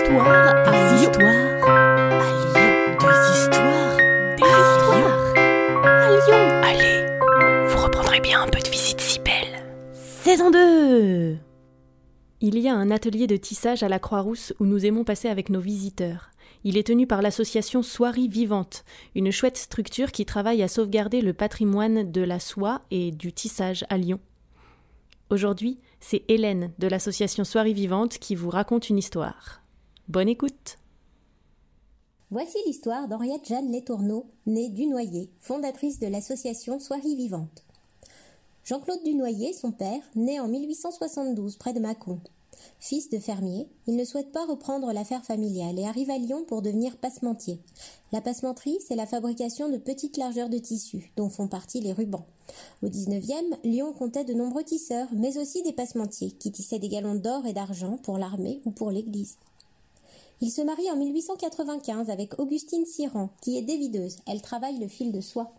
histoires à Lyon. histoires à Lyon. Des histoires. Des histoires à Lyon. Allez, vous reprendrez bien un peu de visite si belle. Saison 2 Il y a un atelier de tissage à la Croix-Rousse où nous aimons passer avec nos visiteurs. Il est tenu par l'association Soierie Vivante, une chouette structure qui travaille à sauvegarder le patrimoine de la soie et du tissage à Lyon. Aujourd'hui, c'est Hélène de l'association Soierie Vivante qui vous raconte une histoire. Bonne écoute Voici l'histoire d'Henriette Jeanne Letourneau, née Dunoyer, fondatrice de l'association Soierie Vivante. Jean-Claude Dunoyer, son père, né en 1872 près de Mâcon. Fils de fermier, il ne souhaite pas reprendre l'affaire familiale et arrive à Lyon pour devenir passementier. La passementerie, c'est la fabrication de petites largeurs de tissus, dont font partie les rubans. Au XIXe, Lyon comptait de nombreux tisseurs, mais aussi des passementiers, qui tissaient des galons d'or et d'argent pour l'armée ou pour l'église. Il se marie en 1895 avec Augustine Siran, qui est dévideuse. Elle travaille le fil de soie.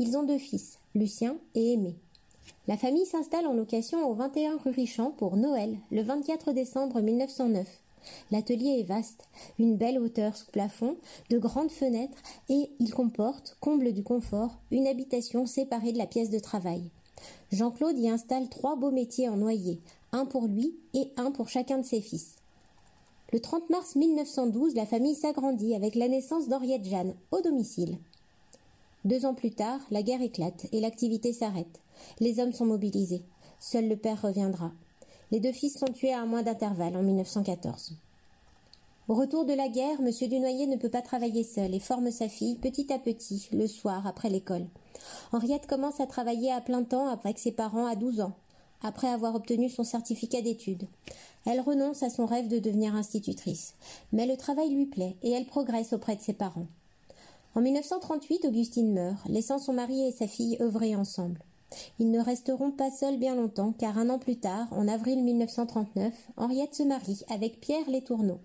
Ils ont deux fils, Lucien et Aimé. La famille s'installe en location au 21 rue Richand pour Noël, le 24 décembre 1909. L'atelier est vaste, une belle hauteur sous plafond, de grandes fenêtres et il comporte, comble du confort, une habitation séparée de la pièce de travail. Jean-Claude y installe trois beaux métiers en noyer, un pour lui et un pour chacun de ses fils. Le 30 mars 1912, la famille s'agrandit avec la naissance d'Henriette Jeanne au domicile. Deux ans plus tard, la guerre éclate et l'activité s'arrête. Les hommes sont mobilisés. Seul le père reviendra. Les deux fils sont tués à un mois d'intervalle en 1914. Au retour de la guerre, M. Dunoyer ne peut pas travailler seul et forme sa fille petit à petit, le soir, après l'école. Henriette commence à travailler à plein temps avec ses parents à 12 ans, après avoir obtenu son certificat d'études. Elle renonce à son rêve de devenir institutrice, mais le travail lui plaît et elle progresse auprès de ses parents. En 1938, Augustine meurt, laissant son mari et sa fille œuvrer ensemble. Ils ne resteront pas seuls bien longtemps, car un an plus tard, en avril 1939, Henriette se marie avec Pierre Letourneau.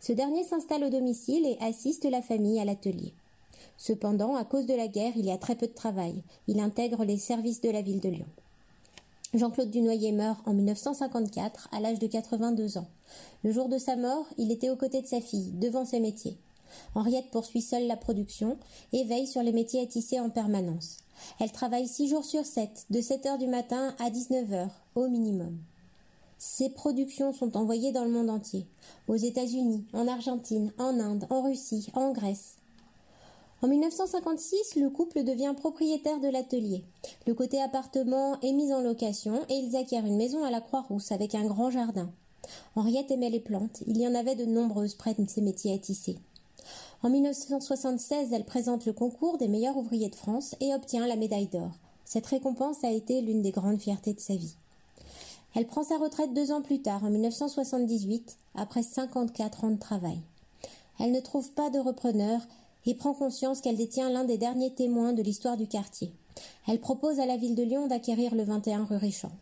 Ce dernier s'installe au domicile et assiste la famille à l'atelier. Cependant, à cause de la guerre, il y a très peu de travail. Il intègre les services de la ville de Lyon. Jean-Claude Dunoyer meurt en 1954 à l'âge de 82 ans. Le jour de sa mort, il était aux côtés de sa fille, devant ses métiers. Henriette poursuit seule la production et veille sur les métiers à tisser en permanence. Elle travaille six jours sur sept, de 7 heures du matin à 19 heures, au minimum. Ses productions sont envoyées dans le monde entier, aux États-Unis, en Argentine, en Inde, en Russie, en Grèce. En 1956, le couple devient propriétaire de l'atelier. Le côté appartement est mis en location et ils acquièrent une maison à la Croix-Rousse avec un grand jardin. Henriette aimait les plantes, il y en avait de nombreuses près de ses métiers à tisser. En 1976, elle présente le concours des meilleurs ouvriers de France et obtient la médaille d'or. Cette récompense a été l'une des grandes fiertés de sa vie. Elle prend sa retraite deux ans plus tard, en 1978, après 54 ans de travail. Elle ne trouve pas de repreneur et prend conscience qu'elle détient l'un des derniers témoins de l'histoire du quartier. Elle propose à la ville de Lyon d'acquérir le 21 rue Richand.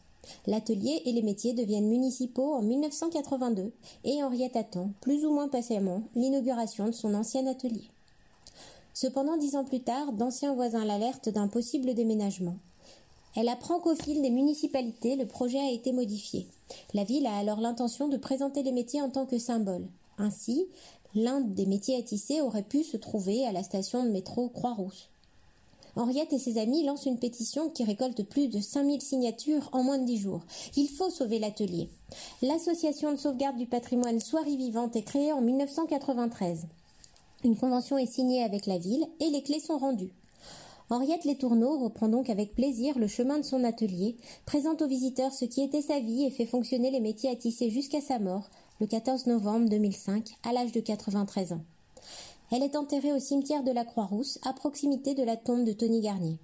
L'atelier et les métiers deviennent municipaux en 1982 et Henriette attend, plus ou moins patiemment, l'inauguration de son ancien atelier. Cependant, dix ans plus tard, d'anciens voisins l'alertent d'un possible déménagement. Elle apprend qu'au fil des municipalités, le projet a été modifié. La ville a alors l'intention de présenter les métiers en tant que symbole. Ainsi, l'un des métiers à tisser aurait pu se trouver à la station de métro Croix-Rousse. Henriette et ses amis lancent une pétition qui récolte plus de 5000 signatures en moins de 10 jours. Il faut sauver l'atelier. L'association de sauvegarde du patrimoine Soirée Vivante est créée en 1993. Une convention est signée avec la ville et les clés sont rendues. Henriette Letourneau reprend donc avec plaisir le chemin de son atelier, présente aux visiteurs ce qui était sa vie et fait fonctionner les métiers à tisser jusqu'à sa mort, le 14 novembre 2005, à l'âge de 93 ans. Elle est enterrée au cimetière de la Croix-Rousse, à proximité de la tombe de Tony Garnier.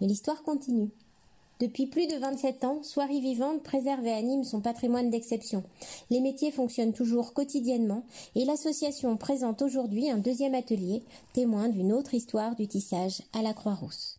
Mais l'histoire continue. Depuis plus de 27 ans, Soirée Vivante préserve et anime son patrimoine d'exception. Les métiers fonctionnent toujours quotidiennement et l'association présente aujourd'hui un deuxième atelier, témoin d'une autre histoire du tissage à la Croix-Rousse.